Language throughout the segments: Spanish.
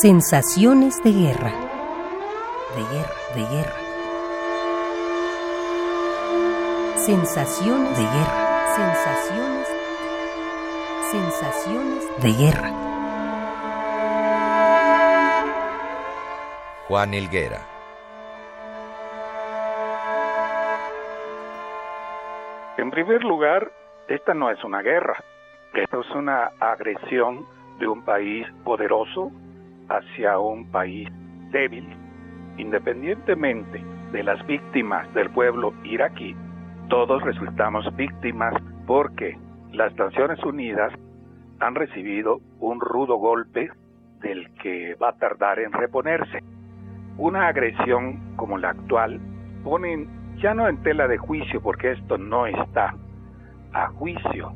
Sensaciones de guerra. De guerra, de guerra. Sensaciones de guerra. Sensaciones. Sensaciones de guerra. Juan Hilguera. En primer lugar, esta no es una guerra. Esto es una agresión de un país poderoso hacia un país débil. Independientemente de las víctimas del pueblo iraquí, todos resultamos víctimas porque las Naciones Unidas han recibido un rudo golpe del que va a tardar en reponerse. Una agresión como la actual pone ya no en tela de juicio porque esto no está a juicio,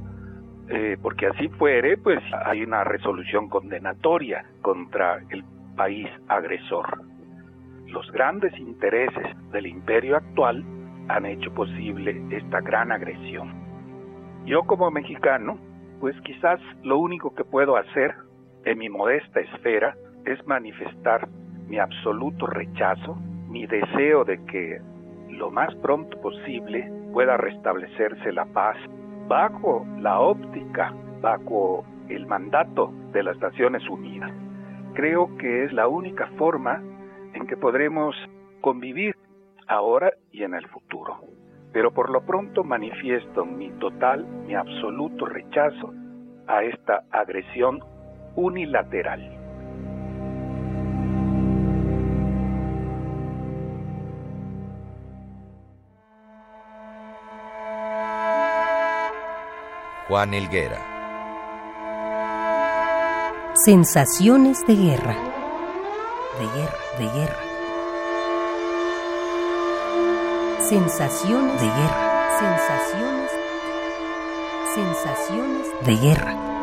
eh, porque así fuere, pues hay una resolución condenatoria contra el país agresor. Los grandes intereses del imperio actual han hecho posible esta gran agresión. Yo como mexicano, pues quizás lo único que puedo hacer en mi modesta esfera es manifestar mi absoluto rechazo, mi deseo de que lo más pronto posible pueda restablecerse la paz bajo la óptica, bajo el mandato de las Naciones Unidas. Creo que es la única forma en que podremos convivir ahora y en el futuro. Pero por lo pronto manifiesto mi total, mi absoluto rechazo a esta agresión unilateral. Juan. Sensaciones de guerra. De guerra, de guerra. Sensaciones de guerra. Sensaciones. Sensaciones de guerra.